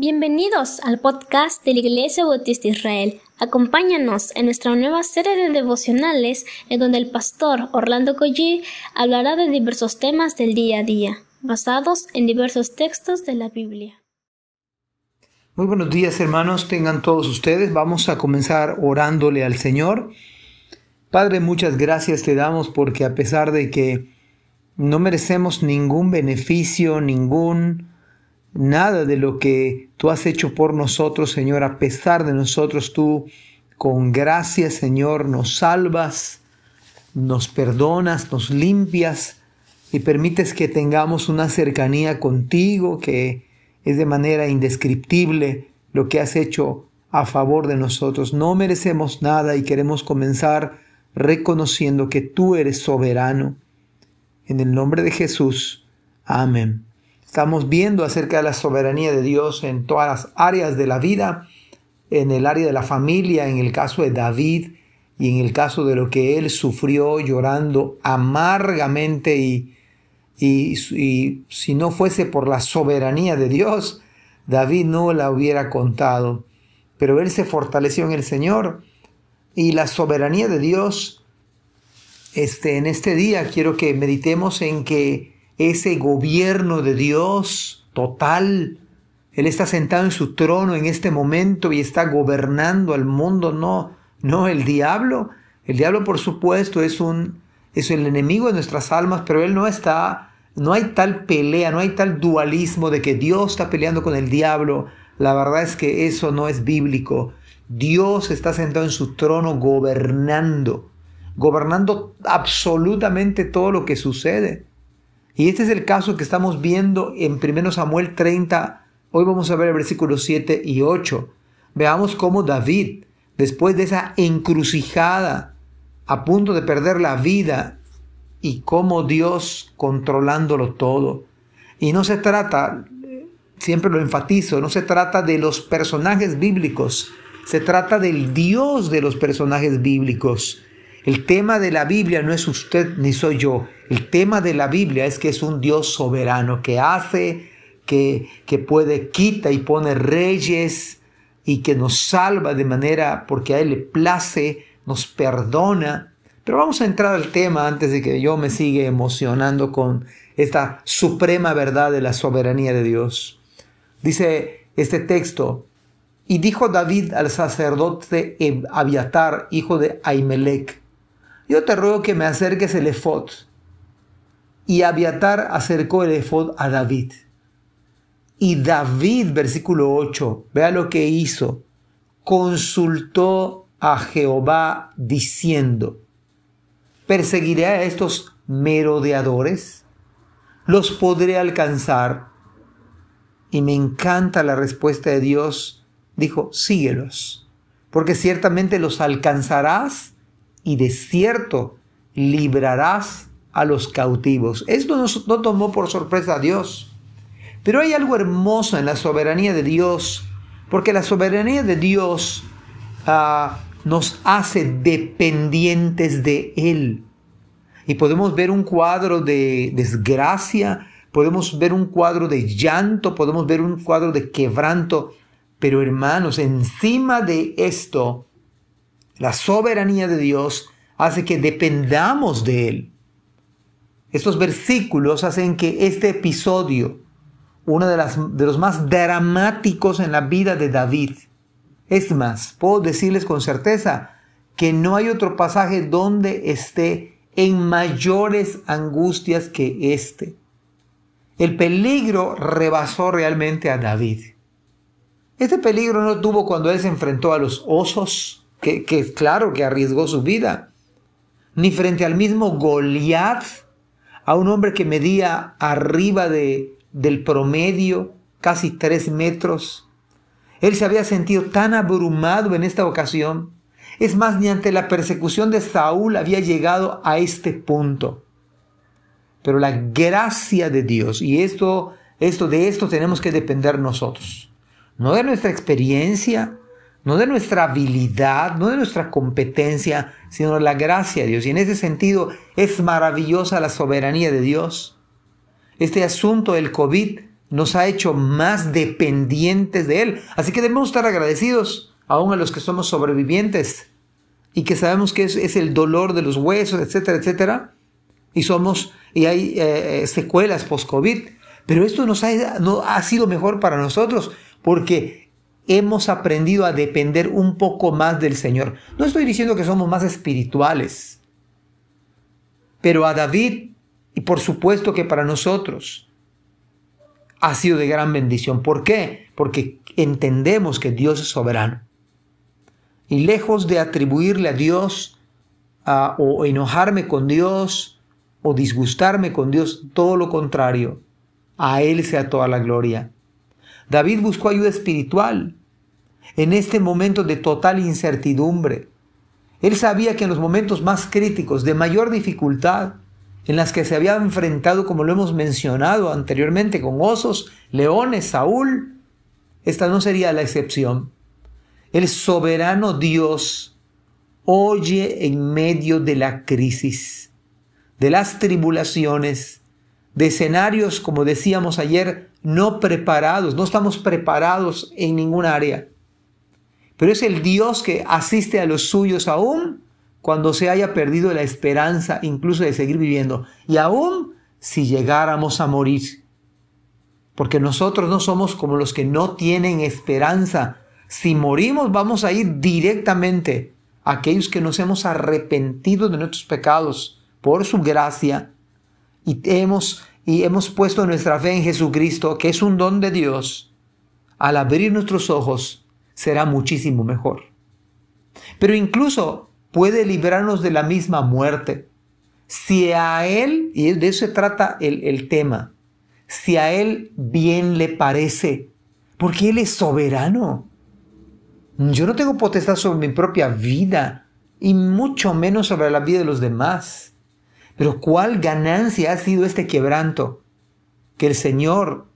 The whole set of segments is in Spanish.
Bienvenidos al podcast de la Iglesia Bautista Israel. Acompáñanos en nuestra nueva serie de devocionales en donde el pastor Orlando Collie hablará de diversos temas del día a día, basados en diversos textos de la Biblia. Muy buenos días hermanos, tengan todos ustedes. Vamos a comenzar orándole al Señor. Padre, muchas gracias te damos porque a pesar de que no merecemos ningún beneficio, ningún nada de lo que tú has hecho por nosotros, Señor, a pesar de nosotros, tú con gracia, Señor, nos salvas, nos perdonas, nos limpias y permites que tengamos una cercanía contigo que es de manera indescriptible lo que has hecho a favor de nosotros. No merecemos nada y queremos comenzar reconociendo que tú eres soberano. En el nombre de Jesús. Amén. Estamos viendo acerca de la soberanía de Dios en todas las áreas de la vida, en el área de la familia, en el caso de David y en el caso de lo que él sufrió llorando amargamente y, y, si no fuese por la soberanía de Dios, David no la hubiera contado. Pero él se fortaleció en el Señor y la soberanía de Dios. Este, en este día quiero que meditemos en que ese gobierno de Dios total. Él está sentado en su trono en este momento y está gobernando al mundo, no, no el diablo. El diablo, por supuesto, es un es el enemigo de nuestras almas, pero él no está, no hay tal pelea, no hay tal dualismo de que Dios está peleando con el diablo. La verdad es que eso no es bíblico. Dios está sentado en su trono gobernando, gobernando absolutamente todo lo que sucede. Y este es el caso que estamos viendo en 1 Samuel 30. Hoy vamos a ver el versículo 7 y 8. Veamos cómo David, después de esa encrucijada, a punto de perder la vida, y cómo Dios controlándolo todo. Y no se trata, siempre lo enfatizo, no se trata de los personajes bíblicos, se trata del Dios de los personajes bíblicos. El tema de la Biblia no es usted ni soy yo. El tema de la Biblia es que es un Dios soberano que hace, que, que puede, quita y pone reyes y que nos salva de manera porque a Él le place, nos perdona. Pero vamos a entrar al tema antes de que yo me siga emocionando con esta suprema verdad de la soberanía de Dios. Dice este texto, y dijo David al sacerdote Abiatar, hijo de Ahimelech, yo te ruego que me acerques el efod. Y Abiatar acercó el efod a David. Y David, versículo 8, vea lo que hizo. Consultó a Jehová diciendo, ¿perseguiré a estos merodeadores? ¿Los podré alcanzar? Y me encanta la respuesta de Dios. Dijo, síguelos, porque ciertamente los alcanzarás y de cierto librarás a los cautivos. Esto no, tomó por sorpresa a Dios. Pero hay algo hermoso en la soberanía de Dios, porque la soberanía de Dios ah, nos hace dependientes de Él. Y podemos ver un cuadro de desgracia, podemos ver un cuadro de llanto, podemos ver un cuadro de quebranto, pero hermanos, encima de esto la soberanía de Dios hace que dependamos de Él. Estos versículos hacen que este episodio, uno de, los más dramáticos en la vida de David, es más, puedo decirles con certeza que no hay otro pasaje donde esté en mayores angustias que este. El peligro rebasó realmente a David. Este peligro no tuvo cuando él se enfrentó a los osos, que, que claro que arriesgó su vida, ni frente al mismo Goliat, a un hombre que medía arriba de, del promedio, casi tres metros. Él se había sentido tan abrumado en esta ocasión. Es más, ni ante la persecución de Saúl había llegado a este punto. Pero la gracia de Dios, y esto, esto de esto tenemos que depender nosotros. No de nuestra experiencia, no de nuestra habilidad, no de nuestra competencia, sino de la gracia de Dios. Y en ese sentido es maravillosa la soberanía de Dios. Este asunto del COVID nos ha hecho más dependientes de Él. Así que debemos estar agradecidos aún a los que somos sobrevivientes y que sabemos que es, el dolor de los huesos, etcétera, etcétera. Y somos, y hay eh, secuelas post-COVID. Pero esto no, ha sido mejor para nosotros porque hemos aprendido a depender un poco más del Señor. No estoy diciendo que somos más espirituales, pero a David, y por supuesto que para nosotros, ha sido de gran bendición. ¿Por qué? Porque entendemos que Dios es soberano. Y lejos de atribuirle a Dios o enojarme con Dios o disgustarme con Dios, todo lo contrario, a Él sea toda la gloria. David buscó ayuda espiritual en este momento de total incertidumbre. Él sabía que en los momentos más críticos, de mayor dificultad, en las que se había enfrentado, como lo hemos mencionado anteriormente, con osos, leones, Saúl, esta no sería la excepción. El soberano Dios oye en medio de la crisis, de las tribulaciones, de escenarios, como decíamos ayer, no preparados, no estamos preparados en ningún área. Pero es el Dios que asiste a los suyos aún cuando se haya perdido la esperanza incluso de seguir viviendo. Y aún si llegáramos a morir. Porque nosotros no somos como los que no tienen esperanza, si morimos vamos a ir directamente a aquellos que nos hemos arrepentido de nuestros pecados por su gracia y hemos, y hemos puesto nuestra fe en Jesucristo, que es un don de Dios. Al abrir nuestros ojos será muchísimo mejor. Pero incluso puede librarnos de la misma muerte. Si a Él, y de eso se trata el, el tema, si a Él bien le parece, porque Él es soberano. Yo no tengo potestad sobre mi propia vida y mucho menos sobre la vida de los demás. Pero cuál ganancia ha sido este quebranto. Que el Señor,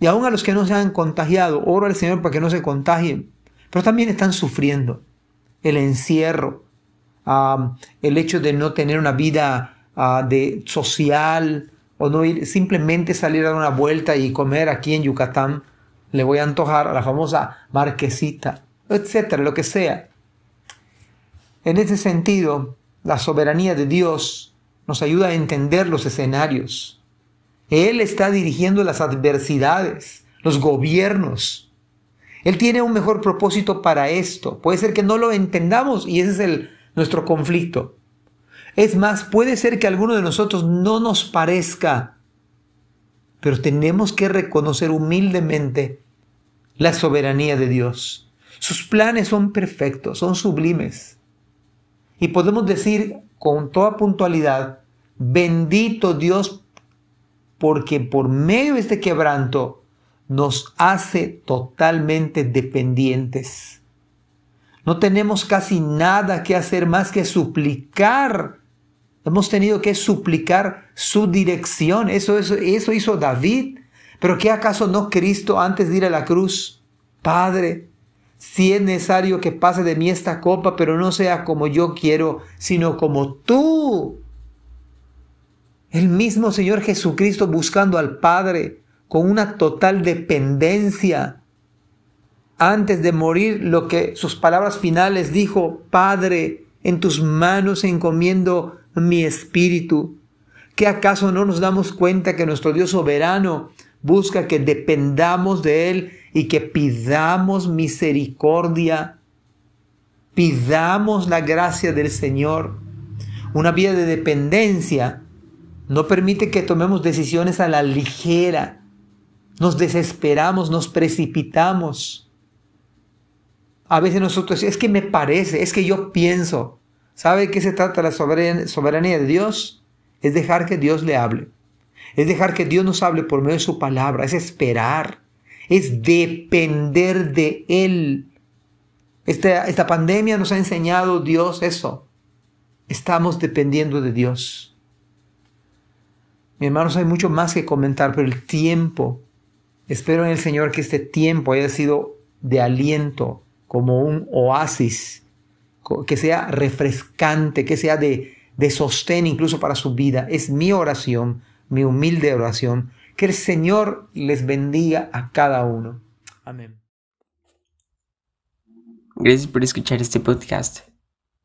y aún a los que no se han contagiado, oro al Señor para que no se contagien, pero también están sufriendo el encierro, el hecho de no tener una vida ah, de social o no ir, simplemente salir a dar una vuelta y comer aquí en Yucatán. Le voy a antojar a la famosa marquesita etcétera, lo que sea. En ese sentido, la soberanía de Dios nos ayuda a entender los escenarios. Él está dirigiendo las adversidades, los gobiernos. Él tiene un mejor propósito para esto. Puede ser que no lo entendamos y ese es nuestro conflicto. Es más, puede ser que alguno de nosotros no nos parezca, pero tenemos que reconocer humildemente la soberanía de Dios. Sus planes son perfectos, son sublimes. Y podemos decir con toda puntualidad, bendito Dios, porque por medio de este quebranto nos hace totalmente dependientes. No tenemos casi nada que hacer más que suplicar. Hemos tenido que suplicar su dirección. Eso, eso, hizo David. Pero ¿qué acaso no Cristo antes de ir a la cruz? Padre, si es necesario que pase de mí esta copa, pero no sea como yo quiero, sino como tú. El mismo Señor Jesucristo buscando al Padre con una total dependencia. Antes de morir, lo que sus palabras finales dijo, Padre, en tus manos encomiendo mi espíritu. ¿Qué acaso no nos damos cuenta que nuestro Dios soberano busca que dependamos de Él y que pidamos misericordia, pidamos la gracia del Señor. Una vida de dependencia no permite que tomemos decisiones a la ligera. Nos desesperamos, nos precipitamos. A veces nosotros, es que me parece, es que yo pienso. ¿Sabe qué se trata la soberanía de Dios? Es dejar que Dios le hable. Es dejar que Dios nos hable por medio de su palabra. Es esperar es depender de Él. Esta pandemia nos ha enseñado Dios eso. Estamos dependiendo de Dios. Mi hermanos, hay mucho más que comentar, pero el tiempo, espero en el Señor que este tiempo haya sido de aliento, como un oasis, que sea refrescante, que sea de, de sostén incluso para su vida. Es mi oración, mi humilde oración, Que el Señor les bendiga a cada uno. Amén. Gracias por escuchar este podcast.